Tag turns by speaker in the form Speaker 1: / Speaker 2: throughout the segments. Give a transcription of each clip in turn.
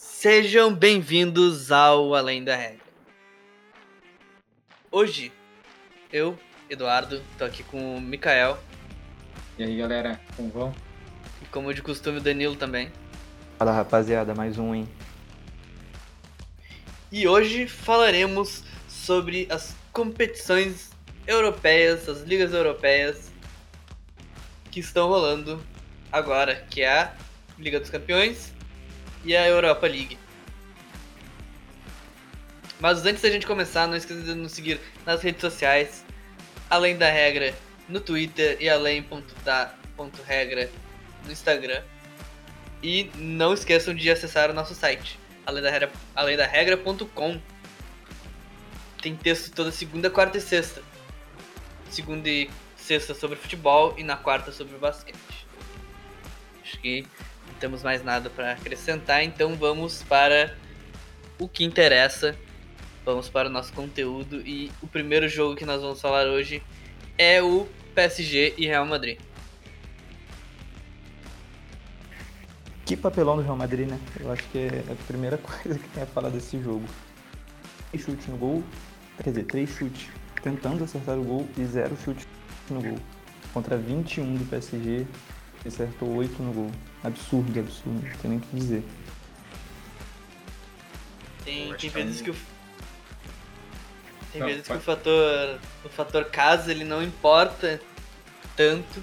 Speaker 1: Sejam bem-vindos ao Além da Regra. Hoje, eu, Eduardo, tô aqui com o Mikael.
Speaker 2: E aí, galera, como vão?
Speaker 1: E como de costume, o Danilo também.
Speaker 3: Fala, rapaziada, mais um, hein?
Speaker 1: E hoje falaremos sobre as competições europeias, as ligas europeias que estão rolando agora, que é a Liga dos Campeões e a Europa League. Mas antes da gente começar, não esqueça de nos seguir nas redes sociais, além da regra no Twitter e além.da.regra no Instagram. E não esqueçam de acessar o nosso site, além da além da. Tem texto toda segunda, quarta e sexta. Segunda e sexta sobre futebol e na quarta sobre basquete. Acho que temos mais nada para acrescentar, então vamos para o que interessa. Vamos para o nosso conteúdo e o primeiro jogo que nós vamos falar hoje é o PSG e Real Madrid.
Speaker 3: Que papelão do Real Madrid, né? Eu acho que é a primeira coisa que tem a falar desse jogo. Três chutes no gol, quer dizer, três chutes tentando acertar o gol e zero chutes no gol. Contra 21 do PSG, acertou 8 no gol. Absurdo, absurdo, não tem nem o que dizer.
Speaker 1: Tem, tem
Speaker 2: que é
Speaker 1: vezes que o tem
Speaker 2: Não,
Speaker 1: vezes que o fator o fator casa ele não importa tanto,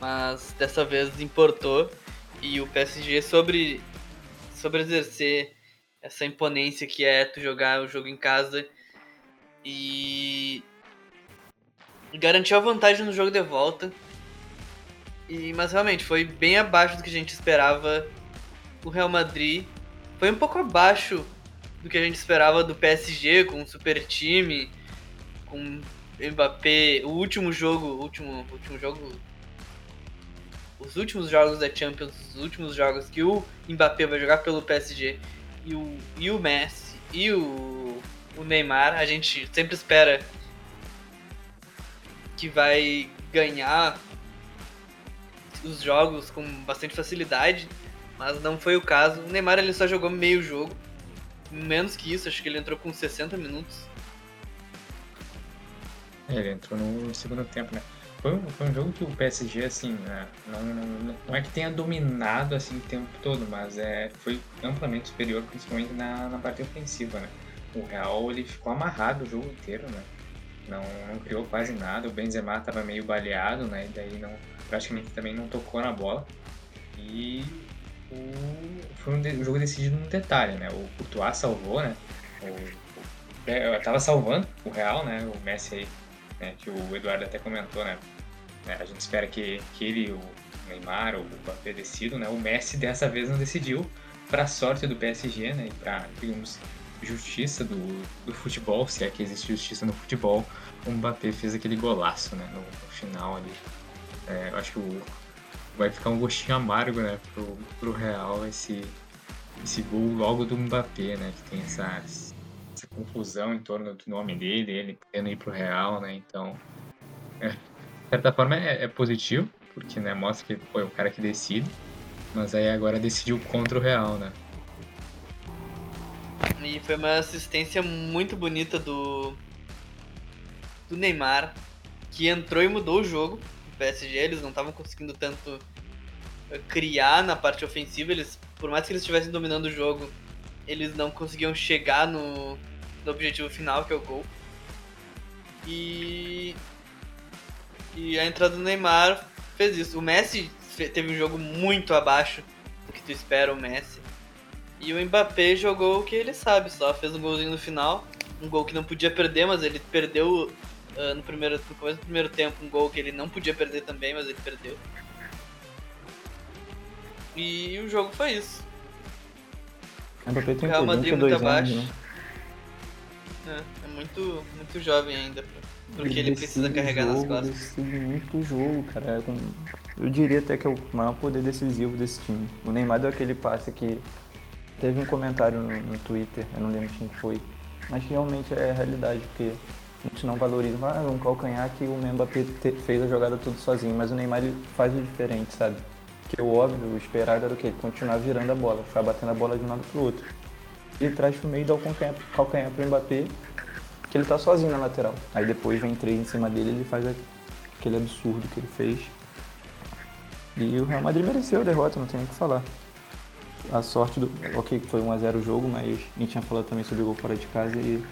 Speaker 1: mas dessa vez importou e o PSG sobre sobre exercer essa imponência que é tu jogar o jogo em casa e garantiu a vantagem no jogo de volta. E mas realmente foi bem abaixo do que a gente esperava. O Real Madrid foi um pouco abaixo do que a gente esperava do PSG com um super time, com Mbappé, o último jogo, último, último jogo os últimos jogos da Champions, os últimos jogos que o Mbappé vai jogar pelo PSG e o, e o Messi e o, o Neymar, a gente sempre espera que vai ganhar os jogos com bastante facilidade, mas não foi o caso. O Neymar ele só jogou meio jogo, menos que isso, acho que ele entrou com 60 minutos.
Speaker 2: É, ele entrou no segundo tempo, né? Foi um, foi um jogo que o PSG, assim, né, não, não, não é que tenha dominado assim o tempo todo, mas é, foi amplamente superior, principalmente na, na parte ofensiva, né? O Real, ele ficou amarrado o jogo inteiro, né? Não, não criou quase nada, o Benzema estava meio baleado, né? E daí não, praticamente também não tocou na bola. E o, foi um, de- um jogo decidido num detalhe, né? O Courtois salvou, né? O, o, é, tava salvando o Real, né? O Messi aí né, que o Eduardo até comentou, né? É, A gente espera que, que ele, o Neymar o Mbappé decidam, né? O Messi dessa vez não decidiu, para sorte do PSG, né? E para, digamos, justiça do, do futebol, se é que existe justiça no futebol, o Mbappé fez aquele golaço, né? No, no final ali. É, eu acho que o, vai ficar um gostinho amargo, né? Pro, pro Real esse, esse gol logo do Mbappé, né? Que tem essa, essa confusão em torno do nome dele, ele querendo ir pro Real, né? Então, é, de certa forma é, é positivo, porque né, mostra que foi o cara que decide, mas aí agora decidiu contra o Real, né?
Speaker 1: E foi uma assistência muito bonita do do Neymar, que entrou e mudou o jogo. O PSG, eles não estavam conseguindo tanto eh, criar na parte ofensiva, eles por mais que eles estivessem dominando o jogo, eles não conseguiam chegar no, no objetivo final, que é o gol. E e a entrada do Neymar fez isso. O Messi teve um jogo muito abaixo do que tu espera o Messi. E o Mbappé jogou o que ele sabe, só fez um golzinho no final, um gol que não podia perder, mas ele perdeu ah, no primeiro no começo do primeiro tempo, um gol que ele não podia perder também, mas ele perdeu. E o jogo foi isso.
Speaker 3: O Mbappé tem
Speaker 1: Real? Madrid
Speaker 3: 22
Speaker 1: muito
Speaker 3: anos,
Speaker 1: abaixo.
Speaker 3: né?
Speaker 1: É, é muito, muito jovem ainda, porque ele precisa
Speaker 3: decide
Speaker 1: carregar nas
Speaker 3: jogo,
Speaker 1: costas.
Speaker 3: decide muito jogo, cara. Eu diria até que é o maior poder decisivo desse time. O Neymar deu aquele passe que teve um comentário no, no Twitter, eu não lembro quem foi, mas realmente é a realidade, porque a gente não valoriza, ah, um calcanhar que o Mbappé fez a jogada tudo sozinho, mas o Neymar ele faz o diferente, sabe? Que o óbvio, o esperado era o quê? Continuar virando a bola, ficar batendo a bola de um lado pro outro. Ele traz pro meio e dá o calcanhar, calcanhar pro Mbappé, que ele tá sozinho na lateral. Aí depois vem três em cima dele ele faz aquele absurdo que ele fez. E o Real Madrid mereceu a derrota, não tem o que falar. A sorte do. Ok, foi 1x0 o jogo, mas a gente tinha falado também sobre o gol fora de casa e,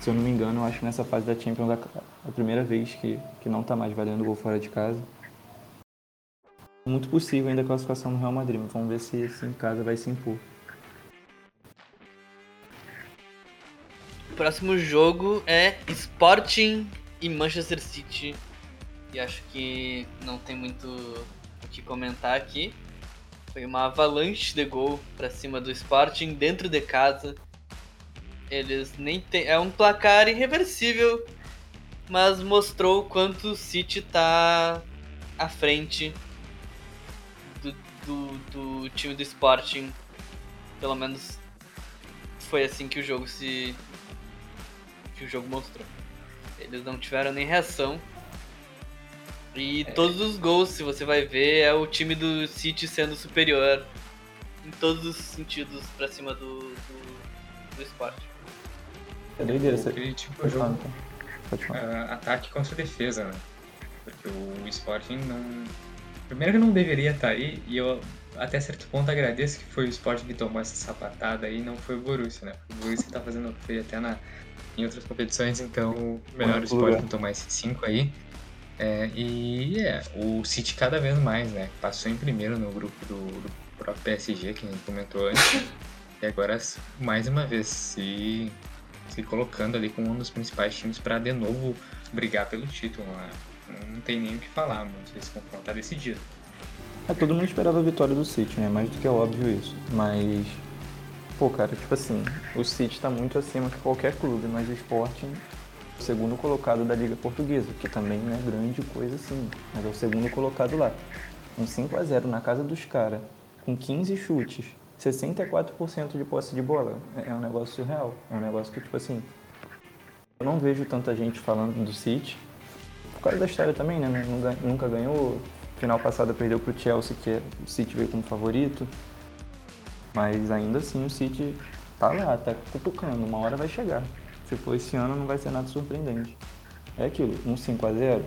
Speaker 3: se eu não me engano, eu acho que nessa fase da Champions é a primeira vez que, que não tá mais valendo o gol fora de casa. Muito possível ainda a classificação do Real Madrid, vamos ver se esse em casa vai se impor.
Speaker 1: O próximo jogo é Sporting e Manchester City. E acho que não tem muito o que comentar aqui. Foi uma avalanche de gol para cima do Sporting dentro de casa. Eles nem tem. É um placar irreversível, mas mostrou quanto o City tá à frente do, do, do time do Sporting. Pelo menos foi assim que o jogo se. que o jogo mostrou. Eles não tiveram nem reação. E é. todos os gols, se você vai ver, é o time do City sendo superior em todos os sentidos pra cima do, do, do esporte.
Speaker 2: É doideira, você tipo jogo. Uh, ataque contra defesa, né? Porque o Sporting não. Primeiro que não deveria estar tá aí, e eu até certo ponto agradeço que foi o Sporting que tomou essa sapatada aí, não foi o Borussia, né? O Borussia tá fazendo feio até na, em outras competições, então melhor o Sporting tomar esses cinco aí. É, e é, o City cada vez mais, né? Passou em primeiro no grupo do, do próprio PSG, que a gente comentou antes. e agora, mais uma vez, se, se colocando ali como um dos principais times para de novo brigar pelo título. Né? Não tem nem o que falar, muito esse confronto tá decidido.
Speaker 3: É, todo mundo esperava a vitória do City, né? Mais do que é óbvio isso. Mas, pô, cara, tipo assim, o City tá muito acima que qualquer clube, mas o Sporting segundo colocado da Liga Portuguesa, que também não é grande coisa assim, mas é o segundo colocado lá. Um 5 a 0 na casa dos caras, com 15 chutes, 64% de posse de bola. É, é um negócio surreal. É um negócio que, tipo assim, eu não vejo tanta gente falando do City, por causa da história também, né? Nunca ganhou. Final passado perdeu pro Chelsea, que é, o City veio como favorito. Mas ainda assim o City tá lá, tá cutucando, uma hora vai chegar. Se for esse ano, não vai ser nada surpreendente. É aquilo, um 5x0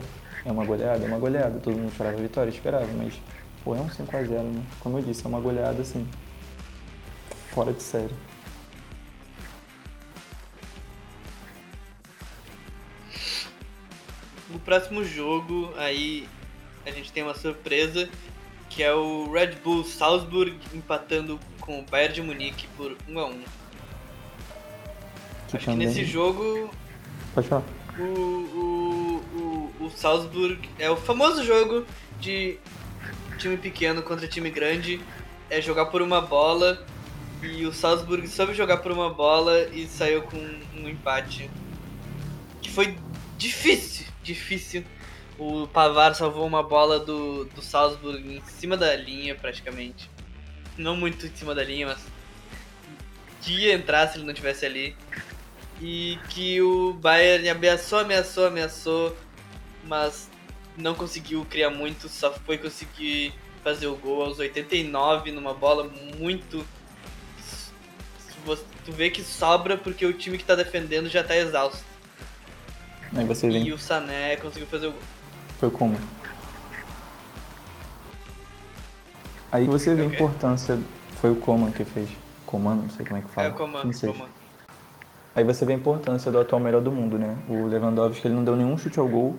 Speaker 3: é uma goleada, é uma goleada. Todo mundo esperava a vitória, esperava, mas pô, é um 5x0, né? Como eu disse, é uma goleada assim, fora de série.
Speaker 1: No próximo jogo, aí a gente tem uma surpresa, que é o Red Bull Salzburg empatando com o Bayern de Munique por 1 a 1 Acho que nesse jogo.
Speaker 3: Pode falar.
Speaker 1: O, o, o, o Salzburg é o famoso jogo de time pequeno contra time grande. É jogar por uma bola. E o Salzburg soube jogar por uma bola e saiu com um empate. Que foi difícil, difícil. O Pavar salvou uma bola do, do Salzburg em cima da linha, praticamente. Não muito em cima da linha, mas ia entrar se ele não tivesse ali e que o Bayern ameaçou, ameaçou, ameaçou, mas não conseguiu criar muito, só foi conseguir fazer o gol aos 89 numa bola muito. Tu vê que sobra porque o time que tá defendendo já tá exausto.
Speaker 3: Aí você vem.
Speaker 1: E o Sané conseguiu fazer o gol.
Speaker 3: Foi como? Aí você vê a importância. Foi o Coman que fez. Comando, não sei como é que fala.
Speaker 1: É o Coman, Coman.
Speaker 3: Aí você vê a importância do atual melhor do mundo, né? O Lewandowski ele não deu nenhum chute ao gol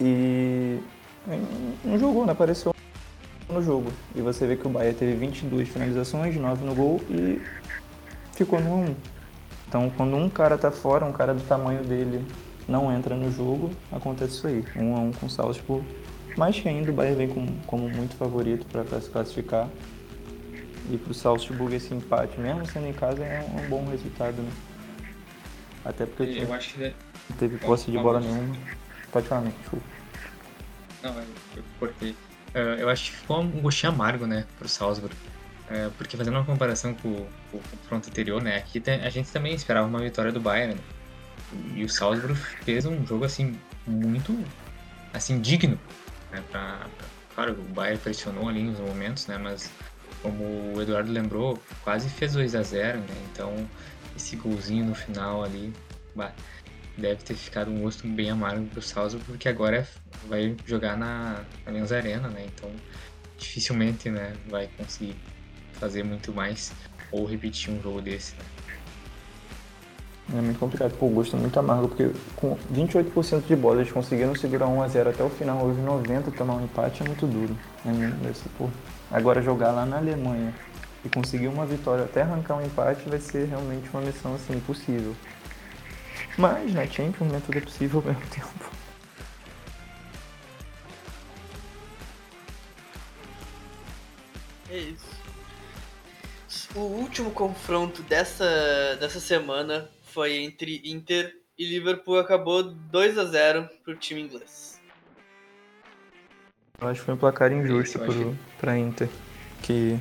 Speaker 3: e não jogou, não apareceu no jogo. E você vê que o Bahia teve 22 finalizações, 9 no gol e ficou no 1. Então, quando um cara tá fora, um cara do tamanho dele não entra no jogo, acontece isso aí. 1 a 1 com Salzburg. Mais que ainda, o Bahia vem com, como muito favorito para se classificar. E para o Salzburg esse empate, mesmo sendo em casa, é um bom resultado, né? Até porque
Speaker 2: eu, eu acho que
Speaker 3: não teve posse de bola nenhuma. Pode falar, né? Desculpa.
Speaker 2: Não, eu cortei. Uh, eu acho que ficou um gostinho amargo, né, pro Salzburg. Porque fazendo uma comparação com, com o confronto anterior, né, aqui a gente também esperava uma vitória do Bayern, né? E o Salzburg fez um jogo, assim, muito, assim, digno, né, pra claro, o Bayern pressionou ali nos momentos, né? Mas como o Eduardo lembrou, quase fez 2 a 0 né? Então esse golzinho no final ali bah, deve ter ficado um gosto bem amargo pro Salzburg, porque agora é, vai jogar na Allianz Arena, né? Então dificilmente né, vai conseguir fazer muito mais ou repetir um jogo desse. Né?
Speaker 3: É muito complicado, pô, o gosto é muito amargo, porque com 28% de bola eles conseguiram segurar 1x0 até o final, hoje 90 tomar um empate é muito duro. É muito, pô. Agora jogar lá na Alemanha e conseguir uma vitória até arrancar um empate vai ser realmente uma missão assim impossível. Mas na Champions né, tudo é possível ao mesmo tempo.
Speaker 1: É isso. O último confronto dessa, dessa semana foi entre Inter e Liverpool. Acabou 2 a 0 pro time inglês.
Speaker 3: Eu acho que foi um placar injusto para Inter, que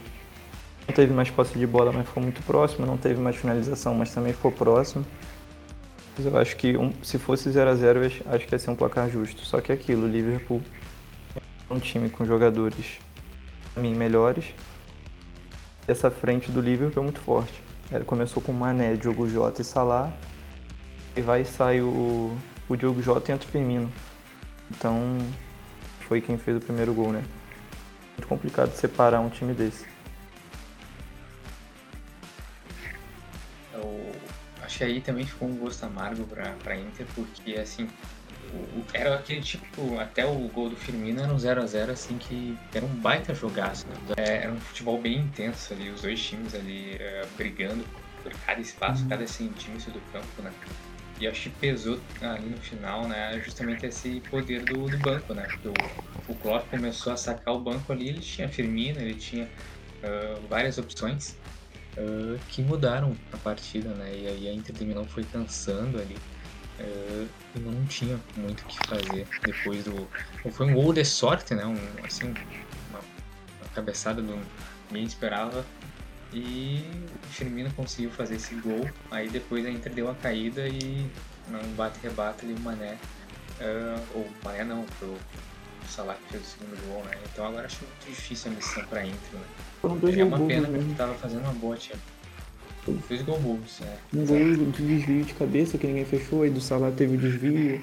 Speaker 3: não teve mais posse de bola, mas ficou muito próximo, não teve mais finalização, mas também ficou próximo. Mas eu acho que um, se fosse 0 a 0 eu acho que ia ser um placar justo. Só que é aquilo, o Liverpool é um time com jogadores, para mim, melhores. Essa frente do Liverpool é muito forte. Ele começou com Mané, Diogo Jota e Salah. E vai e sai o, o Diogo Jota e entra o Firmino. Então, foi quem fez o primeiro gol, né? Muito complicado separar um time desse.
Speaker 2: Que aí também ficou um gosto amargo pra, pra Inter, porque assim, o, era aquele tipo, até o gol do Firmino era um 0x0 assim que era um baita jogaço, né? é, era um futebol bem intenso ali, os dois times ali uh, brigando por cada espaço, uhum. cada centímetro do campo, né? E acho que pesou ali no final, né, justamente esse poder do, do banco, né? Porque o, o Klopp começou a sacar o banco ali, ele tinha Firmino, ele tinha uh, várias opções uh, que mudaram a partida, né? E aí a Inter de Milão foi cansando ali uh, e não tinha muito o que fazer depois do... Foi um gol de sorte, né? Um, assim, uma, uma cabeçada do... Ninguém esperava e o Firmino conseguiu fazer esse gol. Aí depois a Inter deu a caída e um bate-rebate ali o Mané. Uh, ou Mané não, foi o Salah que fez o segundo gol, né? Então agora acho muito difícil a missão pra Inter, né?
Speaker 3: Foram dois é
Speaker 2: uma pena
Speaker 3: mesmo.
Speaker 2: porque tava fazendo uma boa time. Dois gol bons, né?
Speaker 3: Um gol de desvio de cabeça que ninguém fechou, aí do Salah teve o desvio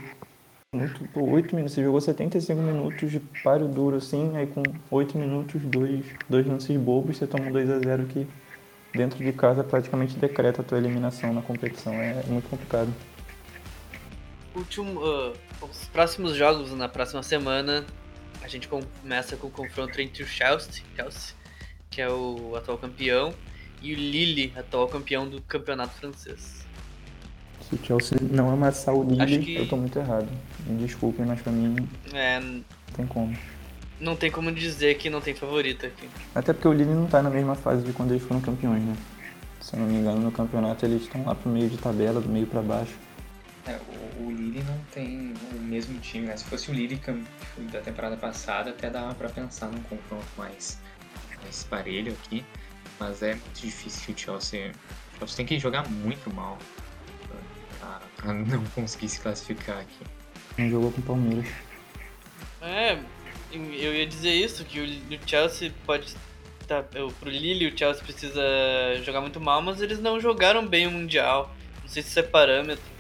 Speaker 3: muito, por 8 minutos. Você jogou 75 minutos de páreo duro assim, aí com 8 minutos, dois, dois lances bobos, você toma 2 a 0 que dentro de casa praticamente decreta a tua eliminação na competição. É muito complicado.
Speaker 1: Último, uh, os próximos jogos na próxima semana, a gente começa com o confronto entre o Chelsea, Chelsea que é o atual campeão, e o Lille, atual campeão do campeonato francês.
Speaker 3: Se o Chelsea não amassar o Lille, que... eu tô muito errado. Me desculpem, mas pra mim
Speaker 1: é...
Speaker 3: não tem como.
Speaker 1: Não tem como dizer que não tem favorito aqui.
Speaker 3: Até porque o Lille não tá na mesma fase de quando eles foram campeões, né? Se eu não me engano, no campeonato eles estão lá pro meio de tabela, do meio para baixo.
Speaker 2: É, o, o Lille não tem o mesmo time, né? Se fosse o Lille da temporada passada, até dava para pensar num confronto mais, mais parelho aqui. Mas é muito difícil o Chelsea. O Chelsea tem que jogar muito mal pra não conseguir se classificar aqui.
Speaker 3: Não jogou com o Palmeiras.
Speaker 1: É, eu ia dizer isso, que o Chelsea pode tá, pro Lille o Chelsea precisa jogar muito mal, mas eles não jogaram bem o Mundial. Não sei se isso é parâmetro.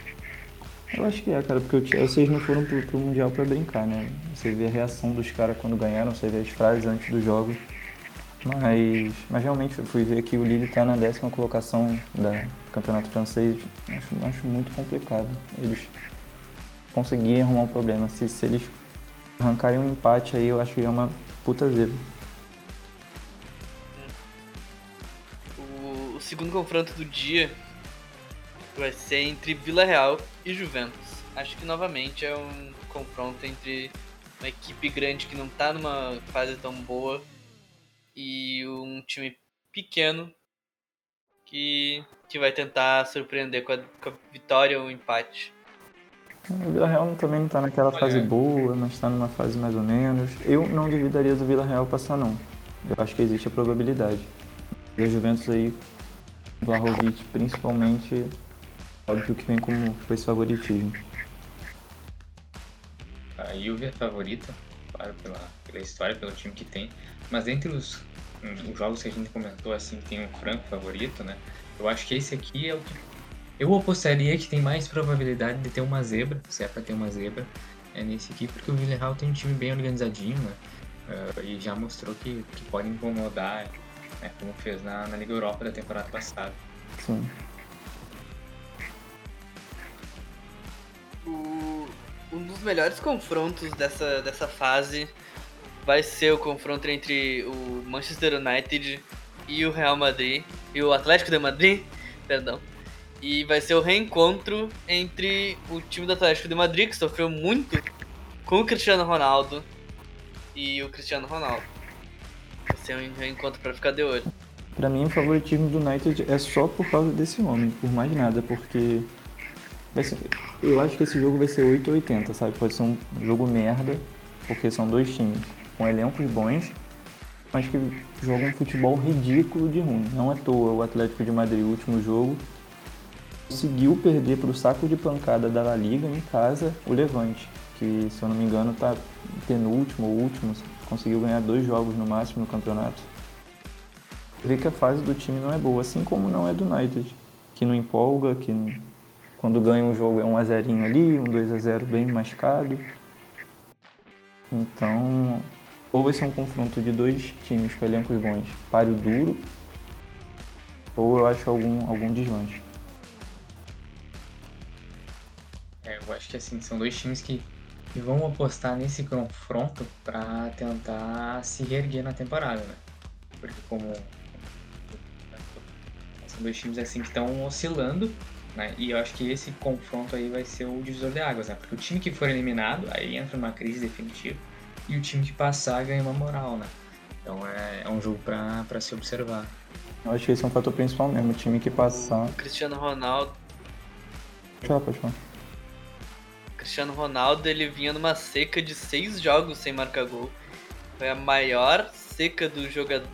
Speaker 3: Eu acho que é, cara, porque Chelsea eles não foram pro, pro Mundial pra brincar, né? Você vê a reação dos caras quando ganharam, você vê as frases antes do jogo. Mas, mas realmente eu fui ver que o Lille está na décima colocação do campeonato francês. Acho, acho muito complicado. Eles conseguirem arrumar um problema. Se, se eles arrancarem um empate aí, eu acho que é uma puta zebra.
Speaker 1: O segundo confronto do dia vai ser entre Vila Real e Juventus. Acho que novamente é um confronto entre uma equipe grande que não está numa fase tão boa e um time pequeno que, que vai tentar surpreender com a, com a vitória ou o empate.
Speaker 3: O Vila Real também não está naquela fase boa, mas está numa fase mais ou menos. Eu não duvidaria do Vila Real passar, não. Eu acho que existe a probabilidade. E a Juventus aí, o Vlahovic principalmente, óbvio que vem como esse favoritismo.
Speaker 2: A Juve é favorita. claro, pela, pela história, pelo time que tem. Mas entre os, hum, os jogos que a gente comentou, assim, tem um franco favorito, né? Eu acho que esse aqui é o que. Eu apostaria que tem mais probabilidade de ter uma zebra, se é pra ter uma zebra, é nesse aqui, porque o Villarreal tem um time bem organizadinho, né? Uh, e já mostrou que, que pode incomodar, né? como fez na, na Liga Europa da temporada passada.
Speaker 3: Sim.
Speaker 1: Melhores confrontos dessa, dessa fase vai ser o confronto entre o Manchester United e o Real Madrid e o Atlético de Madrid, perdão. E vai ser o reencontro entre o time do Atlético de Madrid, que sofreu muito com o Cristiano Ronaldo, e o Cristiano Ronaldo. Vai ser um reencontro para ficar de olho.
Speaker 3: Pra mim, o favoritismo do United é só por causa desse homem, por mais nada, porque ser, eu acho que esse jogo vai ser 8 ou 80, sabe? Pode ser um jogo merda, porque são dois times com elencos bons, mas que jogam um futebol ridículo de ruim. Não à toa o Atlético de Madrid, o último jogo, conseguiu perder para o saco de pancada da La Liga em casa o Levante, que se eu não me engano está penúltimo ou último, conseguiu ganhar dois jogos no máximo no campeonato. Vê que a fase do time não é boa, assim como não é do United, que não empolga, que. Quando ganha um jogo é um a zerinho ali, um 2 a 0 bem mascado. Então, ou vai ser um confronto de dois times com elencos bons, páreo duro, ou eu acho algum, algum deslanche.
Speaker 2: É, eu acho que assim, são dois times que, que vão apostar nesse confronto para tentar se reerguer na temporada, né? Porque como são dois times assim que estão oscilando, né? E eu acho que esse confronto aí vai ser o divisor de águas, né? Porque o time que for eliminado, aí entra numa crise definitiva, e o time que passar ganha uma moral, né? Então é, é um jogo para se observar.
Speaker 3: Eu acho que esse é um fator principal mesmo, o time que passar.
Speaker 1: O Cristiano Ronaldo.
Speaker 3: Tchau, pode falar.
Speaker 1: Cristiano Ronaldo ele vinha numa seca de seis jogos sem marcar gol. Foi a maior seca do jogador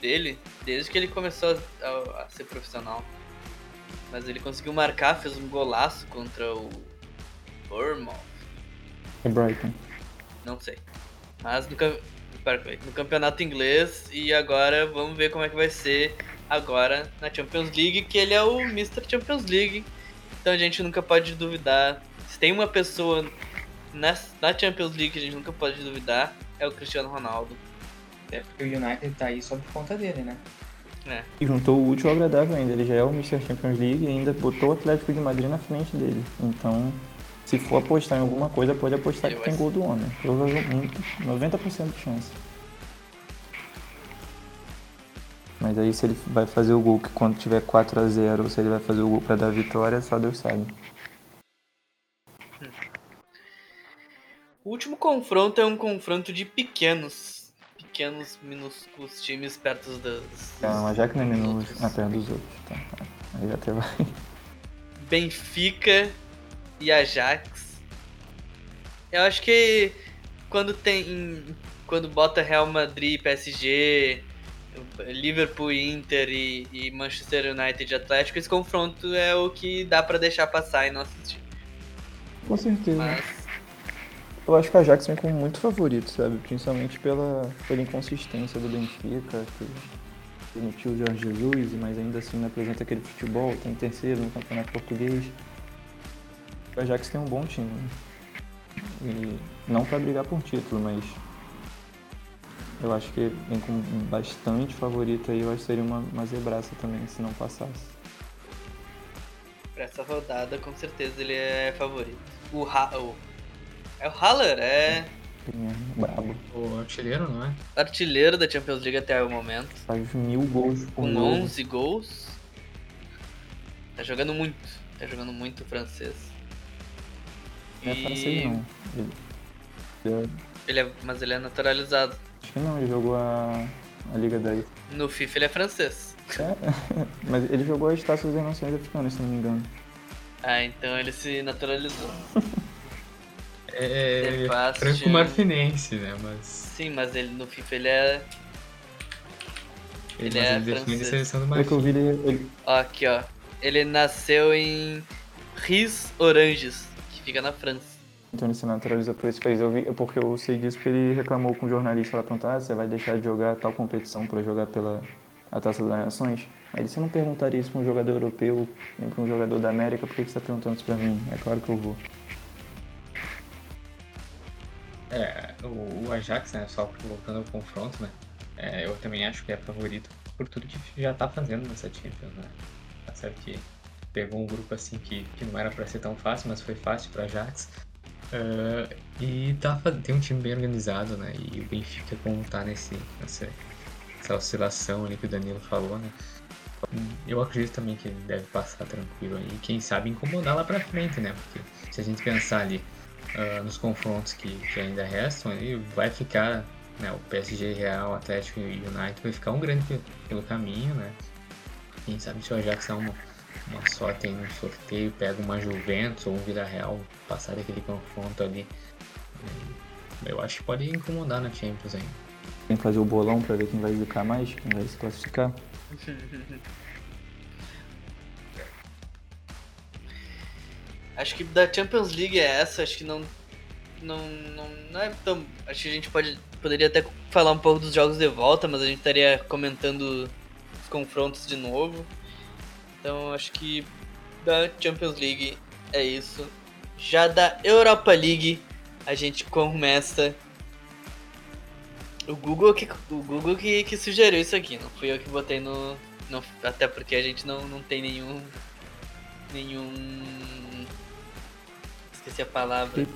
Speaker 1: dele desde que ele começou a, a, a ser profissional. Mas ele conseguiu marcar, fez um golaço contra o Bournemouth.
Speaker 3: É Brighton.
Speaker 1: Não sei. Mas no, no campeonato inglês e agora vamos ver como é que vai ser agora na Champions League, que ele é o Mr. Champions League. Então a gente nunca pode duvidar se tem uma pessoa na, na Champions League que a gente nunca pode duvidar, é o Cristiano Ronaldo.
Speaker 2: É porque o United tá aí só por conta dele, né?
Speaker 1: É.
Speaker 3: E juntou o útil ao agradável ainda. Ele já é o Mr. Champions League e ainda botou o Atlético de Madrid na frente dele. Então, se for apostar em alguma coisa, pode apostar que tem gol do homem. Provavelmente 90% de chance. Mas aí se ele vai fazer o gol que quando tiver 4 a 0 ou se ele vai fazer o gol pra dar vitória, só Deus sabe.
Speaker 1: O último confronto é um confronto de pequenos, pequenos, minúsculos times perto dos.
Speaker 3: Então, a Jack não é
Speaker 1: dos
Speaker 3: menos
Speaker 1: outros.
Speaker 3: na terra dos outros. Tá, tá. Aí até vai.
Speaker 1: Benfica e Ajax. Eu acho que quando tem. Quando bota Real Madrid, PSG, Liverpool, Inter e, e Manchester United e Atlético, esse confronto é o que dá pra deixar passar e não assistir.
Speaker 3: Com certeza.
Speaker 1: Mas
Speaker 3: Eu acho que a Ajax vem como muito favorito, sabe? Principalmente pela, pela inconsistência do Benfica, que demitiu o Jorge Jesus, mas ainda assim não apresenta aquele futebol, tem terceiro no Campeonato Português. O Ajax tem um bom time. né? E não pra brigar por título, mas eu acho que vem com bastante favorito aí, eu acho que seria uma, uma zebraça também se não passasse.
Speaker 1: pra essa rodada, com certeza ele é favorito. O, ha o É o Haller, é
Speaker 3: brabo.
Speaker 2: O artilheiro, não é?
Speaker 1: artilheiro da Champions League até o momento.
Speaker 3: Faz mil gols
Speaker 1: com
Speaker 3: jogo.
Speaker 1: 11 gols. Tá jogando muito. Tá jogando muito o francês.
Speaker 3: Não é francês não. Ele, ele é-
Speaker 1: Ele é, mas ele é naturalizado.
Speaker 3: acho que não, ele jogou a, a Liga 10.
Speaker 1: No FIFA ele é francês.
Speaker 3: É, mas ele jogou as taças das nações africanas, se não me engano.
Speaker 1: Ah, então ele se naturalizou.
Speaker 2: É,
Speaker 1: É fácil.
Speaker 2: franco-marfinense, né? Mas
Speaker 1: Sim, mas ele no FIFA ele é.
Speaker 2: ele,
Speaker 1: Ele é
Speaker 2: ele a
Speaker 1: francês.
Speaker 2: seleção do Marfim.
Speaker 3: vi, ele,
Speaker 1: aqui ó. Ele nasceu em Ris Oranges, que fica na França.
Speaker 3: então ele se naturaliza por esse país. Eu vi, porque eu sei disso porque ele reclamou com o jornalista lá perguntar, ah, você vai deixar de jogar tal competição para jogar pela a Taça das Nações? Aí ele, você não perguntaria isso para um jogador europeu, nem para um jogador da América, por que você está perguntando isso para mim? É claro que eu vou.
Speaker 2: É, o, o Ajax, né, só voltando ao confronto, né, é, eu também acho que é favorito por tudo que já está fazendo nessa Champions, né. Tá certo que pegou um grupo assim que, que não era para ser tão fácil, mas foi fácil para Ajax. Uh, e tá, tem um time bem organizado, né? E o Benfica como tá nesse, nessa, essa oscilação ali que o Danilo falou, né? Eu acredito também que ele deve passar tranquilo aí. Quem sabe incomodar lá pra frente, né? Porque se a gente pensar ali uh, nos confrontos que, que ainda restam ali, vai ficar né, o PSG Real, Atlético e United vai ficar um grande pelo caminho, né? Quem sabe se o Ajax dá uma, uma sorte aí no sorteio, pega uma Juventus ou um Vila Real, passar daquele confronto ali. Eu acho que pode incomodar na Champions ainda.
Speaker 3: Tem que fazer o bolão pra ver quem vai ficar mais, quem vai se classificar.
Speaker 1: acho que da Champions League é essa, acho que não. Não, não, não é tão. Acho que a gente pode, poderia até falar um pouco dos jogos de volta, mas a gente estaria comentando os confrontos de novo. Então acho que da Champions League é isso. Já da Europa League a gente começa. O Google que, o Google que, que sugeriu isso aqui, não fui eu que botei no, no. Até porque a gente não, não tem nenhum. Nenhum. Esqueci a palavra.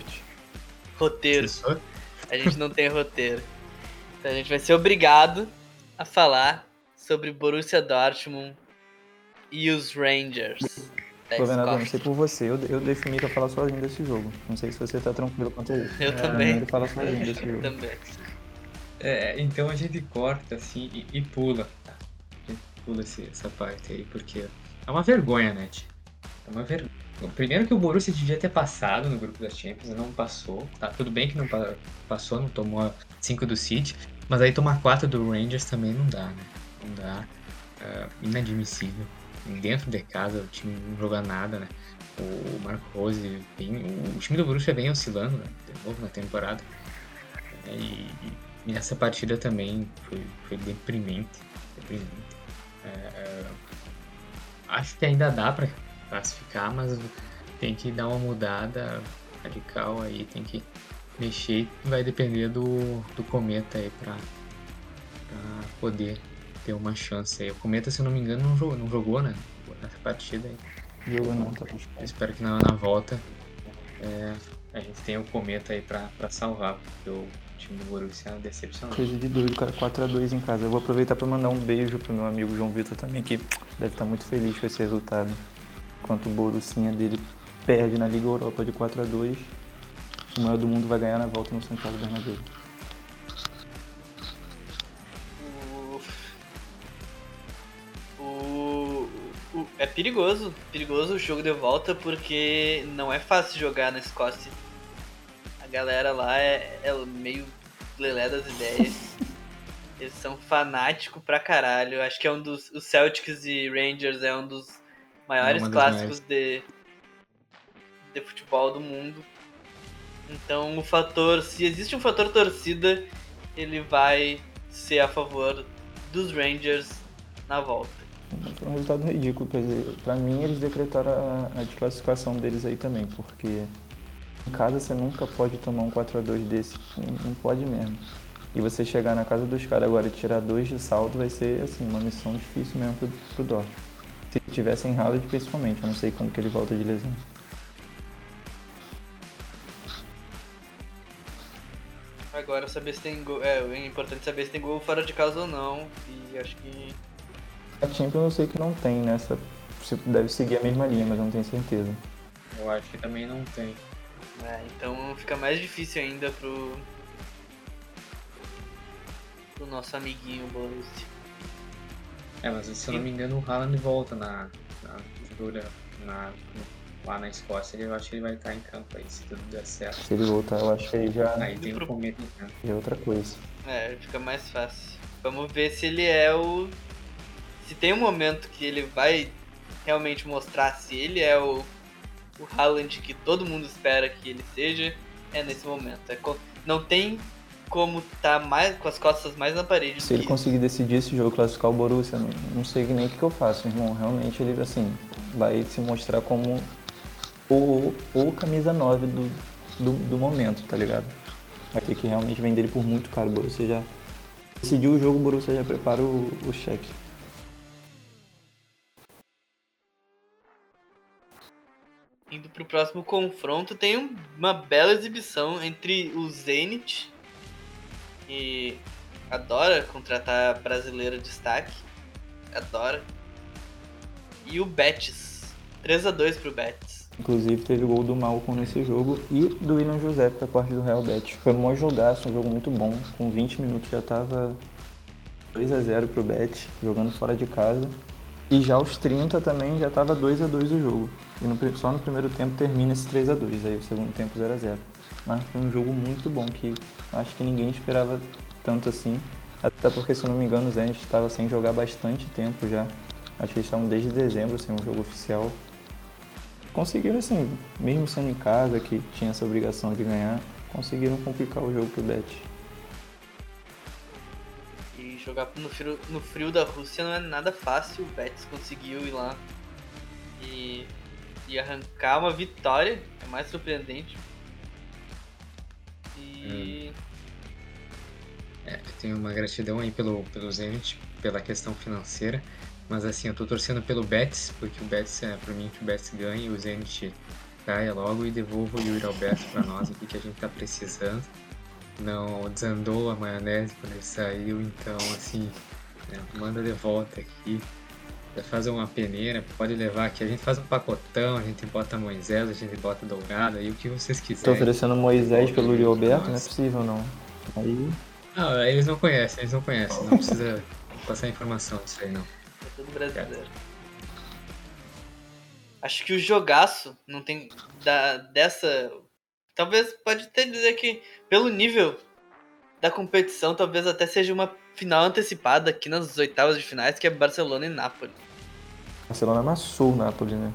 Speaker 1: Roteiro. A gente não tem roteiro. Então a gente vai ser obrigado a falar sobre Borussia Dortmund e os Rangers.
Speaker 3: Governador, não sei por você, eu, eu deixo o Mika falar sozinho desse jogo. Não sei se você tá tranquilo quanto
Speaker 1: isso. Eu é, também.
Speaker 3: Ele fala sozinho desse jogo.
Speaker 1: também.
Speaker 2: É, então a gente corta assim e, e pula. A gente pula esse, essa parte aí, porque é uma vergonha, né? É uma vergonha. Primeiro que o Borussia devia ter passado no grupo das Champions, não passou. Tá tudo bem que não passou, não tomou 5 do City, mas aí tomar 4 do Rangers também não dá, né? Não dá. Uh, inadmissível dentro de casa, o time não joga nada, né? O Marco Rose, vem, o time do Borussia vem oscilando, né? De novo na temporada. É, e, e essa partida também foi, foi deprimente. deprimente. É, acho que ainda dá para classificar, mas tem que dar uma mudada radical aí, tem que mexer. Vai depender do, do Cometa aí para poder ter uma chance aí. O Cometa, se eu não me engano, não jogou, não jogou né? Nessa partida aí.
Speaker 3: Jogou não, tá
Speaker 2: Espero que na, na volta é, a gente tenha o Cometa aí pra, pra salvar, porque o time do Borussia é decepcionante.
Speaker 3: Coisa de doido, cara. 4x2 em casa. Eu vou aproveitar pra mandar um beijo pro meu amigo João Vitor também, que deve estar muito feliz com esse resultado. Enquanto o Borussia dele perde na Liga Europa de 4x2, o maior do mundo vai ganhar na volta no Paulo Bernabéu.
Speaker 1: é perigoso, perigoso o jogo de volta porque não é fácil jogar na Escócia. A galera lá é, é meio lelé das ideias. Eles são fanáticos pra caralho. Acho que é um dos. Os Celtics e Rangers é um dos maiores é clássicos de, de futebol do mundo. Então o fator. Se existe um fator torcida, ele vai ser a favor dos Rangers na volta.
Speaker 3: Foi um resultado ridículo. Quer dizer, pra mim eles decretaram a, a desclassificação deles aí também, porque em casa você nunca pode tomar um 4x2 desse. Não, não pode mesmo. E você chegar na casa dos caras agora e tirar dois de saldo vai ser assim, uma missão difícil mesmo pro, pro Dortmund. Se tivesse em Haaland principalmente, eu não sei quando que ele volta de lesão.
Speaker 1: Agora saber se tem gol. É, é importante saber se tem gol fora de casa ou não. E acho que
Speaker 3: a Champions eu sei que não tem nessa. Deve seguir a mesma linha, mas eu não tenho certeza.
Speaker 2: Eu acho que também não tem.
Speaker 1: É, então fica mais difícil ainda pro. pro nosso amiguinho Borussia.
Speaker 2: É, mas se eu não me engano o Haaland volta na. na, na lá na Escócia, eu acho que ele vai estar em campo aí, se tudo der certo.
Speaker 3: Se ele voltar, eu acho que aí já.
Speaker 2: Aí tem o pro... em campo.
Speaker 3: É outra coisa.
Speaker 1: É, fica mais fácil. Vamos ver se ele é o se tem um momento que ele vai realmente mostrar se ele é o, o Haaland que todo mundo espera que ele seja, é nesse momento. É co- não tem como tá mais com as costas mais na parede.
Speaker 3: Se ele
Speaker 1: que
Speaker 3: conseguir decidir esse jogo, classificar o Borussia, não, não sei nem o que, que eu faço, irmão. Realmente ele, assim, vai se mostrar como o, o camisa 9 do, do, do momento, tá ligado? Vai ter que realmente vender ele por muito caro. O Borussia já decidiu o jogo, o Borussia já prepara o, o cheque.
Speaker 1: Indo pro próximo confronto, tem um- uma bela exibição entre o Zenit, que adora contratar brasileiro de destaque, adora, e o Betis. 3x2 pro Betis.
Speaker 3: Inclusive teve gol do Malcom nesse jogo e do William José por parte do Real Betis. Foi um maior jogaço, um jogo muito bom. Com 20 minutos já tava 2 a 0 pro Betis, jogando fora de casa. E já aos 30 também já tava 2 a 2 o jogo. E no só no primeiro tempo termina esse 3 a 2 aí o segundo tempo 0 a 0 Mas foi um jogo muito bom que acho que ninguém esperava tanto assim. Até porque, se eu não me engano, o Zenit estava sem jogar bastante tempo já. Acho que eles estavam desde dezembro sem um jogo oficial conseguiram assim, mesmo sendo em casa, que tinha essa obrigação de ganhar, conseguiram complicar o jogo pro Bet.
Speaker 1: E jogar no frio, no frio da Rússia não é nada fácil. O Betis conseguiu ir lá e, e arrancar uma vitória. É mais surpreendente.
Speaker 2: Tenho uma gratidão aí pelo, pelo Zenit, pela questão financeira. Mas assim, eu tô torcendo pelo Betis, porque o Betis, é, pra mim, que o Betis ganhe e o Zenit caia logo e devolva o Yuri Alberto pra nós aqui que a gente tá precisando. Não desandou a maionese quando ele saiu, então assim, é, manda de volta aqui. Fazer uma peneira, pode levar aqui. A gente faz um pacotão, a gente bota Moisés, a gente bota Dourado, aí o que vocês
Speaker 3: Tô
Speaker 2: quiserem.
Speaker 3: oferecendo Moisés pelo Yuri Alberto, não é possível não. Aí,
Speaker 2: Não, eles não conhecem, eles não conhecem, não precisa passar informação disso aí não.
Speaker 1: é tudo brasileiro. Acho que o jogaço não tem. Da, dessa. Talvez pode até dizer que, pelo nível da competição, talvez até seja uma final antecipada aqui nas oitavas de finais, que é Barcelona e Nápoles.
Speaker 3: Barcelona amassou o Napoli, né?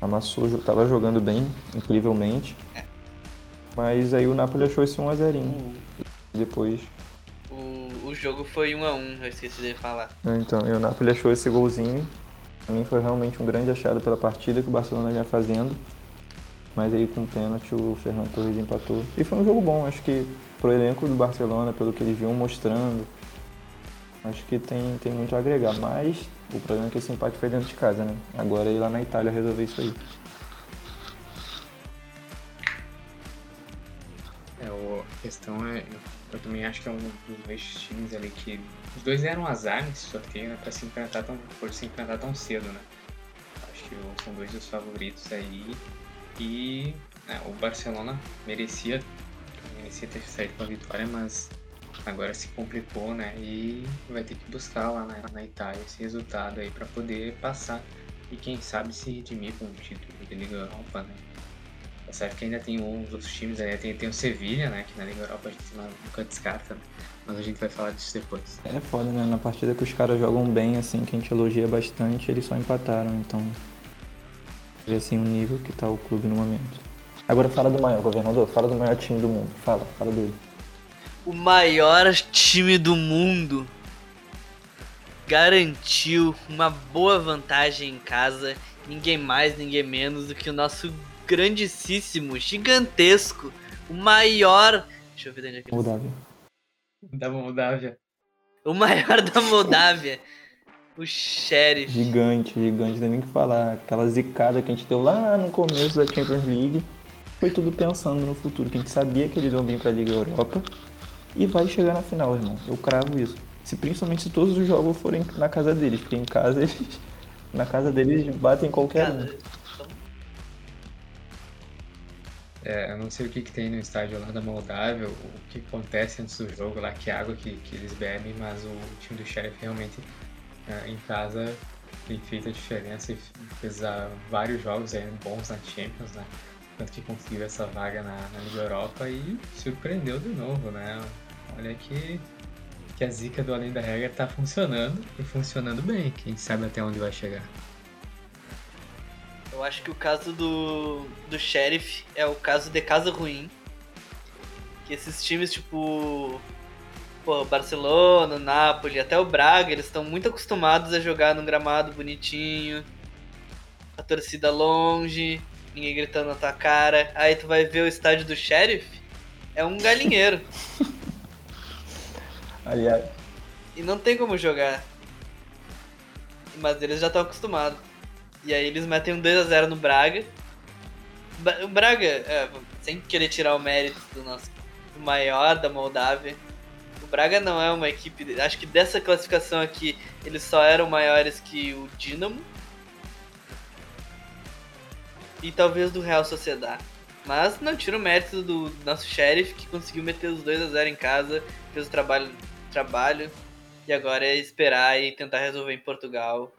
Speaker 3: Amassou, tava jogando bem, incrivelmente. Mas aí o Napoli achou esse 1x0. Depois.
Speaker 1: O, jogo foi 1 a 1 eu esqueci de falar.
Speaker 3: né, Então, e o Napoli achou esse golzinho. Pra mim foi realmente um grande achado pela partida que o Barcelona vinha fazendo. Mas aí com o pênalti o Fernando Torres empatou. E foi um jogo bom, acho que pro elenco do Barcelona, pelo que eles vinham mostrando, acho que tem, tem muito a agregar. Mas o problema é que esse empate foi dentro de casa, né? Agora é ir lá na Itália resolver isso aí.
Speaker 2: Questão é, eu, também acho que é um dos dois times ali que. Os dois deram azar nesse sorteio, né? Pra se enfrentar tão, por se enfrentar tão cedo, né? Acho que são dois dos favoritos aí. E é, o Barcelona merecia, merecia ter saído com a vitória, mas agora se complicou, né? E vai ter que buscar lá na, na Itália esse resultado aí pra poder passar e quem sabe se redimir com o título de Liga Europa, né? Tá certo que ainda tem uns outros times aí, tem, tem o Sevilha, né? Que na Liga Europa a gente não- nunca descarta, né? mas a gente vai falar disso depois.
Speaker 3: É foda, né? Na partida que os caras jogam bem, assim, que a gente elogia bastante, eles só empataram, então. Veja assim o nível que tá o clube no momento. Agora fala do maior, governador, fala do maior time do mundo. Fala, fala dele.
Speaker 1: O maior time do mundo garantiu uma boa vantagem em casa. Ninguém mais, ninguém menos do que o nosso grandíssimo, gigantesco, o maior. Deixa eu ver de onde é que
Speaker 3: Moldávia.
Speaker 2: Da Moldávia.
Speaker 1: O maior da Moldávia. O Sheriff.
Speaker 3: Gigante, gigante, não tem nem o que falar. Aquela zicada que a gente deu lá no começo da Champions League. Foi tudo pensando no futuro, que a gente sabia que eles iam vir pra Liga Europa. E vai chegar na final, irmão. Eu cravo isso. Se, principalmente se todos os jogos forem na casa deles, porque em casa eles. Na casa deles eles batem qualquer um.
Speaker 2: É, eu não sei o que, que tem no estádio lá da Moldávia, o que acontece antes do jogo lá, que água que, que eles bebem, mas o time do Sheriff realmente é, em casa tem feito a diferença e fez ah, vários jogos aí bons na Champions, né? Tanto que conseguiu essa vaga na, na Liga Europa e surpreendeu de novo, né? Olha que, que a zica do Além da Regra tá funcionando e funcionando bem, quem sabe até onde vai chegar.
Speaker 1: Eu acho que o caso do, do Sheriff é o caso de casa ruim. que esses times tipo pô, Barcelona, Napoli, até o Braga, eles estão muito acostumados a jogar num gramado bonitinho, a torcida longe, ninguém gritando na tua cara. Aí tu vai ver o estádio do Sheriff, é um galinheiro.
Speaker 3: Aliás.
Speaker 1: E não tem como jogar. Mas eles já estão acostumados. E aí eles metem um 2x0 no Braga. O Braga, é, sem querer tirar o mérito do nosso do maior da Moldávia, o Braga não é uma equipe. Acho que dessa classificação aqui, eles só eram maiores que o Dinamo. E talvez do Real Sociedad. Mas não tira o mérito do nosso Sheriff que conseguiu meter os 2 a 0 em casa, fez o trabalho, trabalho e agora é esperar e tentar resolver em Portugal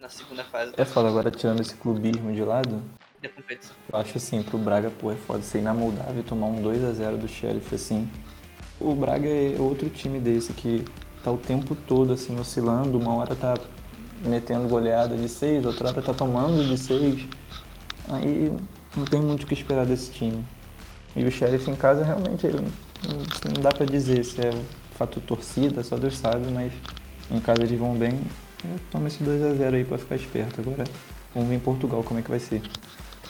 Speaker 1: na segunda fase.
Speaker 3: É foda agora tirando esse clubismo de lado.
Speaker 1: Da competição.
Speaker 3: Eu acho assim, pro Braga, pô, é foda você ir na Moldávia e tomar um 2 a 0 do Sheriff, assim. O Braga é outro time desse que tá o tempo todo assim oscilando, uma hora tá metendo goleada de 6, outra hora tá tomando de 6. Aí não tem muito o que esperar desse time. E o Sheriff em casa realmente ele, não, não dá pra dizer se é fato torcida, só Deus sabe, mas em casa eles vão bem. Toma esse 2x0 aí pra ficar esperto. Agora vamos ver em Portugal como é que vai ser.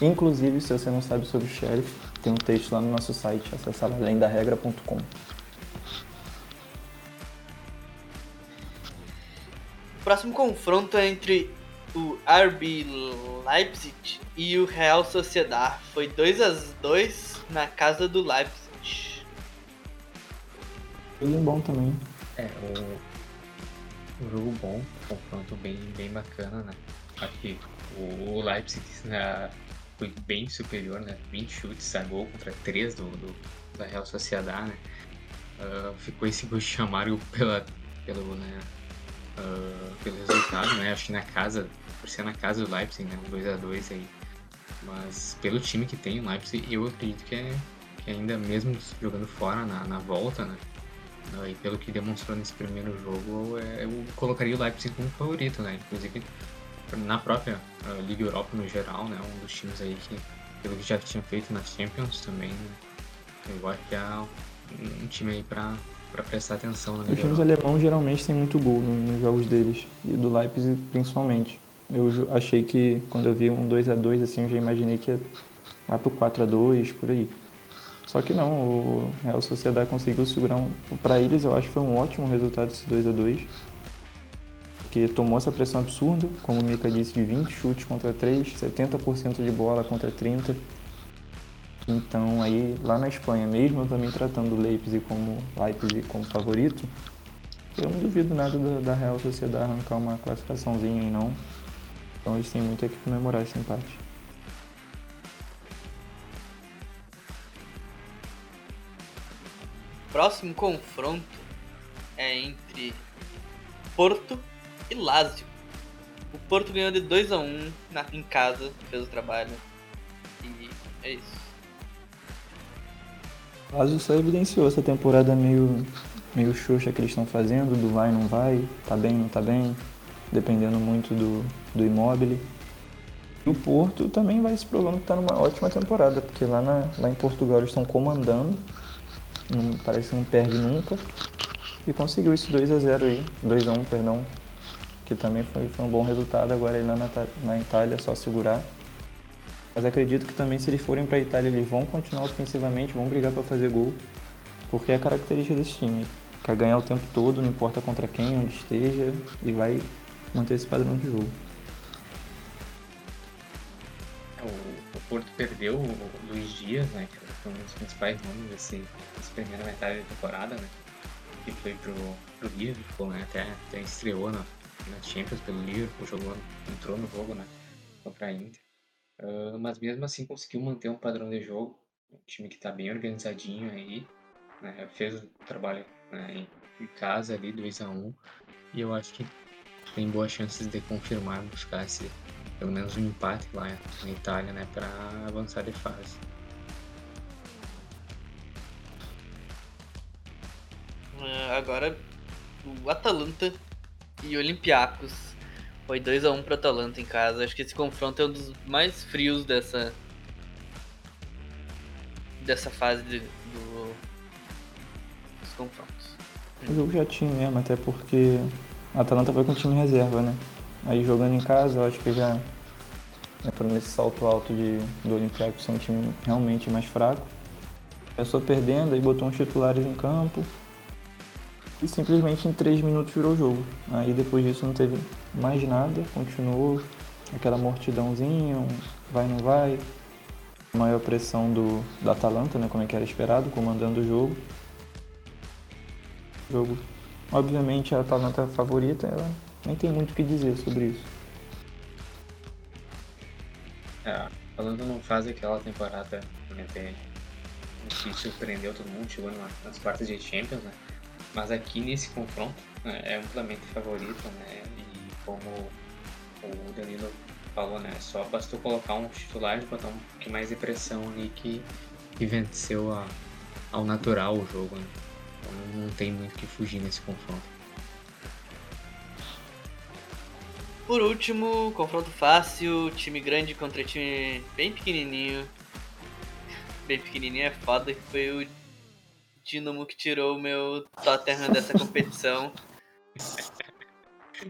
Speaker 3: Inclusive, se você não sabe sobre o Sheriff, tem um texto lá no nosso site, acessa lá alendaregra.com.
Speaker 1: O próximo confronto é entre o RB Leipzig e o Real Sociedad. Foi 2 a 2 na casa do Leipzig.
Speaker 3: Jogo bom também.
Speaker 2: É, o, um jogo bom, um confronto bem, bem bacana, né? Que o Leipzig né, foi bem superior, né? 20 chutes a gol contra 3 do, do da Real Sociedad, né? Uh, ficou esse gosto amargo pela, pelo, né, uh, pelo resultado, né? Acho que na casa, por ser na casa do Leipzig, né? Um 2x2 aí. Mas pelo time que tem o Leipzig, eu acredito que, é, que ainda mesmo jogando fora na, na volta, né? E pelo que demonstrou nesse primeiro jogo, é, eu colocaria o Leipzig como favorito, né? Inclusive na própria uh, Liga Europa no geral, né? Um dos times aí que, pelo que já tinha feito na Champions também, né? eu acho que é um time aí pra para prestar atenção na
Speaker 3: Os times alemães geralmente têm muito gol nos jogos deles, e do Leipzig principalmente. Eu achei que quando eu vi um 2 a 2 assim, eu já imaginei que ia lá pro 4 a 2 por aí. Só que não, o Real Sociedade conseguiu segurar um. Para eles, eu acho que foi um ótimo resultado esse 2 a 2 Porque tomou essa pressão absurda, como o Mika disse, de 20 chutes contra 3, 70% de bola contra 30. Então aí lá na Espanha, mesmo eu também tratando o Leipzig como Leipzig como favorito, eu não duvido nada da, da Real Sociedade arrancar uma classificaçãozinha aí não. Então eles têm muito que comemorar esse empate.
Speaker 1: Próximo confronto é entre Porto e Lazio. O Porto ganhou de 2 a 1 na, em casa, fez o trabalho. E é isso.
Speaker 3: Lazio só evidenciou essa temporada meio, meio xoxa que eles estão fazendo, do vai, não vai, tá bem, não tá bem, dependendo muito do, do imóvel. E o Porto também vai se provando que está numa ótima temporada, porque lá, na, lá em Portugal eles estão comandando, não, parece que não perde nunca, e conseguiu esse 2 a 0 aí, 2 a 1 perdão, que também foi, foi um bom resultado, agora ele lá na, na Itália é só segurar. Mas acredito que também se eles forem para a Itália, eles vão continuar ofensivamente, vão brigar para fazer gol, porque é a característica desse time. Quer ganhar o tempo todo, não importa contra quem, onde esteja, e vai manter esse padrão de jogo.
Speaker 2: Porto perdeu o Luiz Dias, né, que foi um dos principais nomes desse, dessa primeira metade da temporada, né, que foi pro, pro Liverpool, né, até, até estreou na, na Champions pelo Liverpool, jogou, entrou no jogo, né, contra a Inter. Uh, mas mesmo assim conseguiu manter um padrão de jogo. Um time que está bem organizadinho aí. Né? Fez o trabalho né, em casa ali, 2x1. Um, e eu acho que tem boas chances de confirmar, buscar esse, pelo menos um empate lá na Itália, né? Para avançar de fase.
Speaker 1: Uh, agora o Atalanta e Olympiacos foi 2x1 um pro Atalanta em casa. Acho que esse confronto é um dos mais frios dessa. dessa fase de, do confrontos.
Speaker 3: O jogo já tinha mesmo, até porque a Atalanta foi com o time reserva, né? Aí jogando em casa, eu acho que já entrou nesse salto alto de, do Olympiacos ser um time realmente mais fraco. Começou perdendo, aí botou uns titulares em campo e simplesmente em 3 minutos virou o jogo. Aí depois disso não teve mais nada, continuou aquela mortidãozinha, um vai não vai, maior pressão do, da Atalanta, né, como é que era esperado, comandando o jogo. O jogo, obviamente a Atalanta é a favorita, ela nem tem muito o que dizer sobre isso.
Speaker 2: É, Atalanta não faz aquela temporada né, que surpreendeu todo mundo, chegou nas quartas de Champions, né? Mas aqui nesse confronto né, é amplamente favorito, né? E como o Danilo falou, né? Só bastou colocar um titular e botar um pouquinho mais de pressão ali que, que venceu a, ao natural o jogo, né? Então não tem muito que fugir nesse confronto.
Speaker 1: Por último, confronto fácil, time grande contra time bem pequenininho. Bem pequenininho é foda, que foi o Dinamo que tirou o meu Tottenham dessa competição.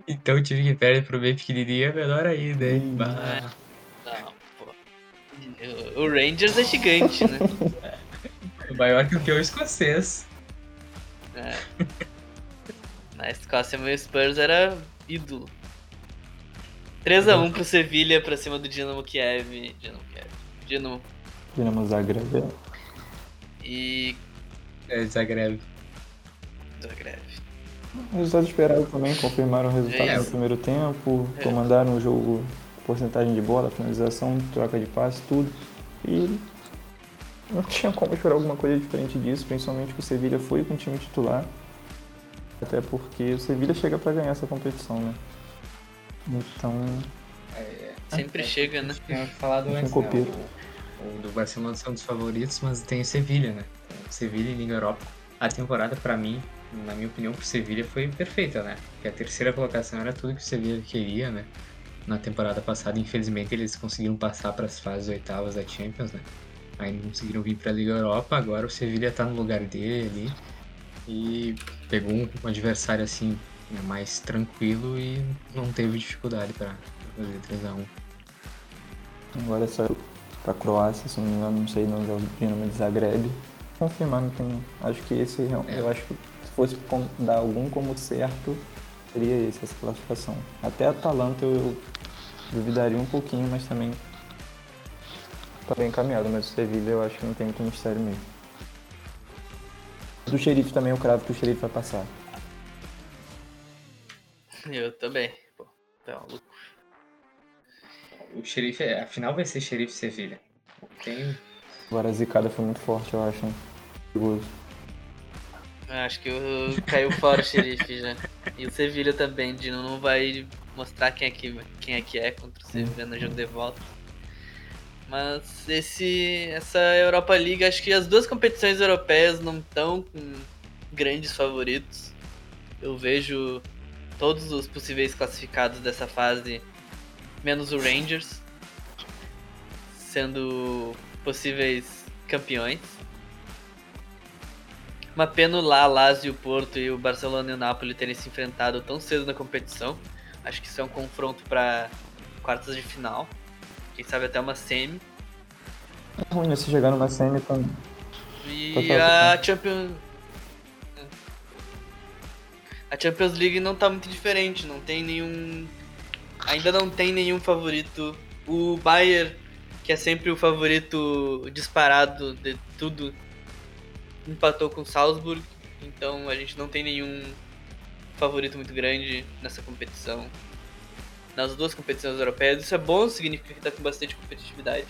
Speaker 2: Então o time que perde pro bem pequenininho é menor ainda, hein? Hum,
Speaker 1: é. Não, pô. O Rangers é gigante, né?
Speaker 2: maior que o que o escocês.
Speaker 1: É. Na Escócia, meu Spurs era ídolo. 3x1 pro Sevilha pra cima do Dinamo Kiev. Dinamo Kiev. Dinamo.
Speaker 3: Dinamo Zagreb.
Speaker 1: E
Speaker 2: é, Zagreb.
Speaker 1: Zagreb.
Speaker 3: Resultado esperado também, confirmaram o resultado é, no primeiro tempo, é. comandaram o jogo, porcentagem de bola, finalização, troca de passe, tudo. E não tinha como esperar alguma coisa diferente disso, principalmente que o Sevilha foi com o time titular. Até porque o Sevilha chega para ganhar essa competição, né? Então.
Speaker 1: É, sempre é, chega, né?
Speaker 2: Tinha falado antes, né? o, o, do Barcelona são dos favoritos, mas tem o Sevilha, né? Sevilha e Liga Europa. A temporada, para mim, na minha opinião, pro Sevilha foi perfeita, né? Porque a terceira colocação era tudo que o Sevilha queria, né? Na temporada passada, infelizmente, eles conseguiram passar para as fases oitavas da Champions, né? Aí não conseguiram vir para a Liga Europa. Agora o Sevilha tá no lugar dele ali e pegou um, adversário assim né, mais tranquilo e não teve dificuldade para fazer 3 a 1
Speaker 3: Agora saiu para a Croácia, se não me engano, não sei, não é o Dinamo de Zagreb confirmar, não tem. Acho que esse é. eu acho que se fosse dar algum como certo, seria esse, essa classificação. Até a Atalanta eu, eu duvidaria um pouquinho, mas também tá bem encaminhado, mas o Sevilha eu acho que não tem muito mistério mesmo. Do xerife também, eu cravo que o xerife vai passar.
Speaker 1: Eu também. Pô, tá maluco.
Speaker 2: O xerife, a final vai ser xerife Sevilha. Tem.
Speaker 3: Agora a zicada foi muito forte, eu acho. Perigoso.
Speaker 1: Acho que caiu fora o xerife já. E o Sevilha também, Dino não vai mostrar quem é que, quem é, que é contra o Sevilha no jogo de volta. Mas esse, essa Europa League, acho que as duas competições europeias não estão com grandes favoritos. Eu vejo todos os possíveis classificados dessa fase, menos o Rangers, sendo possíveis campeões. Uma pena lá, Lazio, o Porto e o Barcelona e o Napoli terem se enfrentado tão cedo na competição. Acho que isso é um confronto para quartas de final. Quem sabe até uma semi.
Speaker 3: É ruim se chegar numa semi com.
Speaker 1: E a Champions. A Champions League não tá muito diferente, não tem nenhum. Ainda não tem nenhum favorito. O Bayern, que é sempre o favorito disparado de tudo, empatou com o Salzburg, então a gente não tem nenhum favorito muito grande nessa competição. Nas duas competições europeias, isso é bom, significa que tá com bastante competitividade.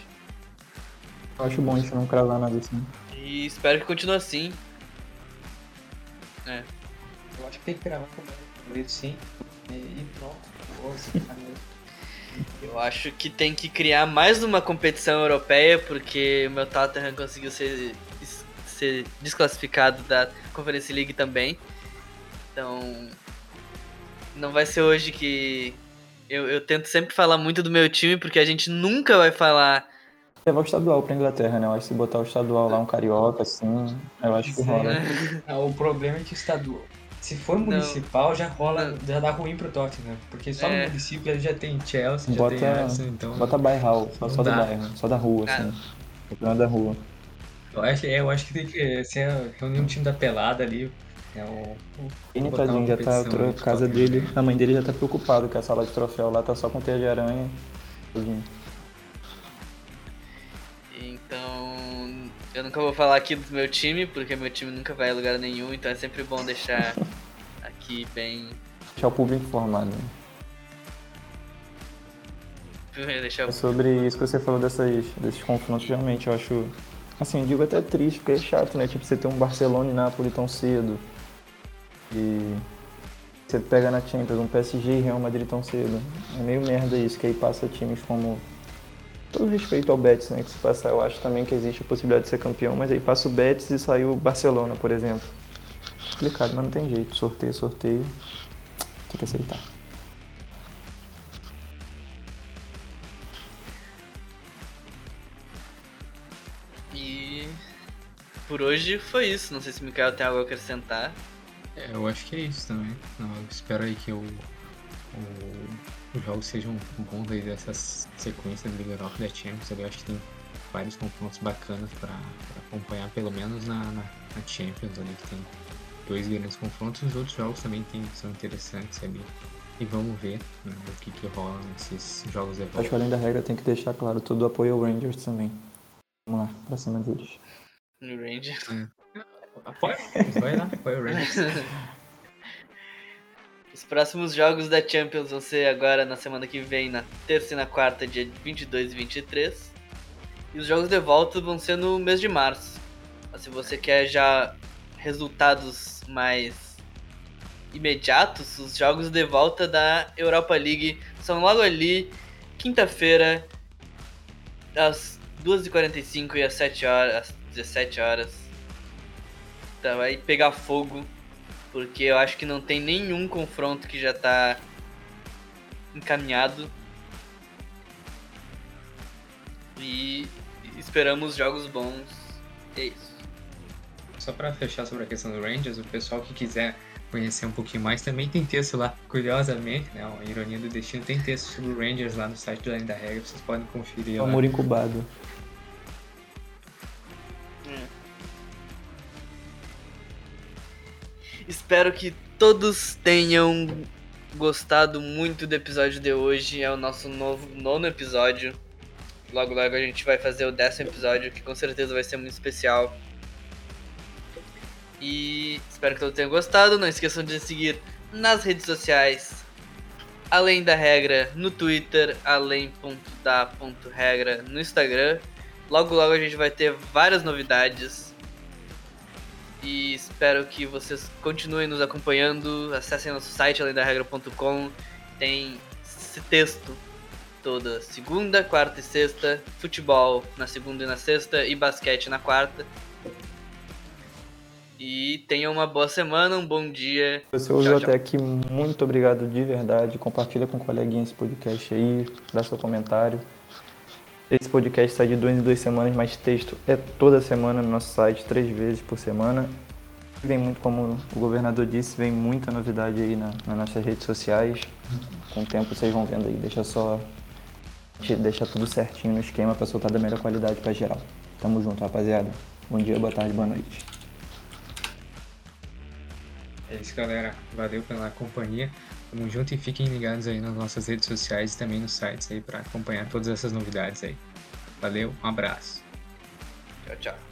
Speaker 3: Eu acho bom a gente não cravar nada assim.
Speaker 1: E espero que continue assim.
Speaker 2: É. Eu acho que tem que cravar como favorito sim. E pronto.
Speaker 1: Eu acho que tem que criar mais uma competição europeia, porque o meu Tottenham conseguiu ser ser desclassificado da Conference League também. Então, não vai ser hoje que. Eu, eu tento sempre falar muito do meu time, porque a gente nunca vai falar
Speaker 3: Levar o estadual pra Inglaterra, né? Eu acho que se botar o estadual lá, um carioca, assim, eu acho que rola.
Speaker 2: Ah, o problema é que o estadual. Se for municipal, já rola, já dá ruim pro Tottenham, porque só
Speaker 1: É.
Speaker 2: no município ele já tem Chelsea,
Speaker 3: Bota-
Speaker 2: já tem Arsenal, então.
Speaker 3: Bota bairral, só,
Speaker 2: Não
Speaker 3: só do
Speaker 2: dá.
Speaker 3: bairro, só da rua,
Speaker 1: Ah.
Speaker 3: assim. Campeonato da rua.
Speaker 2: Eu acho, é, eu acho que tem que ser reunir um time da pelada ali. É o. o
Speaker 3: tadinho, já tá,
Speaker 2: competição ali
Speaker 3: a
Speaker 2: de
Speaker 3: casa dele, a mãe dele já tá preocupada que a sala de troféu lá tá só com teia de aranha. Tudinho.
Speaker 1: Então, eu nunca vou falar aqui do meu time, porque meu time nunca vai a lugar nenhum, então é sempre bom deixar aqui bem.
Speaker 3: Deixar o público informado.
Speaker 1: Deixar
Speaker 3: É sobre isso que você falou dessas, desses confrontos, realmente eu acho. Assim, eu digo até triste, porque é chato, né? Tipo, você ter um Barcelona e Napoli tão cedo. E você pega na Champions um PSG e Real Madrid tão cedo. É meio merda isso, que aí passa times como. Todo respeito ao Betis, né? Que se passar, eu acho também que existe a possibilidade de ser campeão, mas aí passa o Betis e sai o Barcelona, por exemplo. Complicado, mas não tem jeito. Sorteio, sorteio. Tem que aceitar.
Speaker 1: E por hoje foi isso. Não sei se o Mikael tem algo a acrescentar.
Speaker 2: É, eu acho que é isso também. Não, eu espero aí que o, o, os jogos sejam bons aí dessas sequências de Liga Europa da Champions. Eu acho que tem vários confrontos bacanas para acompanhar, pelo menos na, na, na Champions ali, que tem dois grandes confrontos. Os outros jogos também tem, são interessantes ali. E vamos ver né, o que, que rola nesses jogos de
Speaker 3: Acho
Speaker 2: volta.
Speaker 3: que além da regra tem que deixar claro todo o apoio ao Rangers também. Vamos lá, pra cima deles.
Speaker 1: No Rangers.
Speaker 2: Apoia, vai lá, apoia o Rangers.
Speaker 1: Os próximos jogos da Champions vão ser agora na semana que vem, na terça e na quarta, dia 22 e 23. E os jogos de volta vão ser no mês de março. Mas se você quer já resultados mais imediatos, os jogos de volta da Europa League são logo ali, quinta-feira, às 2h45 e às 7 horas, às 17 horas. Tá, vai pegar fogo porque eu acho que não tem nenhum confronto que já tá encaminhado. E esperamos jogos bons. É isso.
Speaker 2: Só para fechar sobre a questão do Rangers, o pessoal que quiser conhecer um pouquinho mais também tem texto lá. Curiosamente, né, uma ironia do destino, tem texto sobre o Rangers lá no site do Além da Regra, vocês podem conferir lá.
Speaker 3: Amor incubado.
Speaker 1: Espero que todos tenham gostado muito do episódio de hoje. É o nosso novo nono episódio. Logo, logo a gente vai fazer o décimo episódio, que com certeza vai ser muito especial. E espero que todos tenham gostado. Não esqueçam de seguir nas redes sociais. Além da regra no Twitter, além.da.regra no Instagram. Logo, logo a gente vai ter várias novidades. E espero que vocês continuem nos acompanhando. Acessem nosso site alendaregra.com. Tem esse texto toda segunda, quarta e sexta. Futebol na segunda e na sexta. E basquete na quarta. E tenham uma boa semana, um bom dia.
Speaker 3: Você ouviu até aqui, muito obrigado de verdade. Compartilha com o coleguinha esse podcast aí, dá seu comentário. Esse podcast sai de duas em duas semanas, mas texto é toda semana no nosso site, três vezes por semana. Vem muito, como o governador disse, vem muita novidade aí na, nas nossas redes sociais. Com o tempo vocês vão vendo aí, deixa só. Deixa tudo certinho no esquema para soltar da melhor qualidade para geral. Tamo junto, rapaziada. Bom dia, boa tarde, boa noite.
Speaker 2: É isso, galera. Valeu pela companhia. Tamo junto e fiquem ligados aí nas nossas redes sociais e também nos sites aí para acompanhar todas essas novidades aí. Valeu, um abraço.
Speaker 1: Tchau, tchau.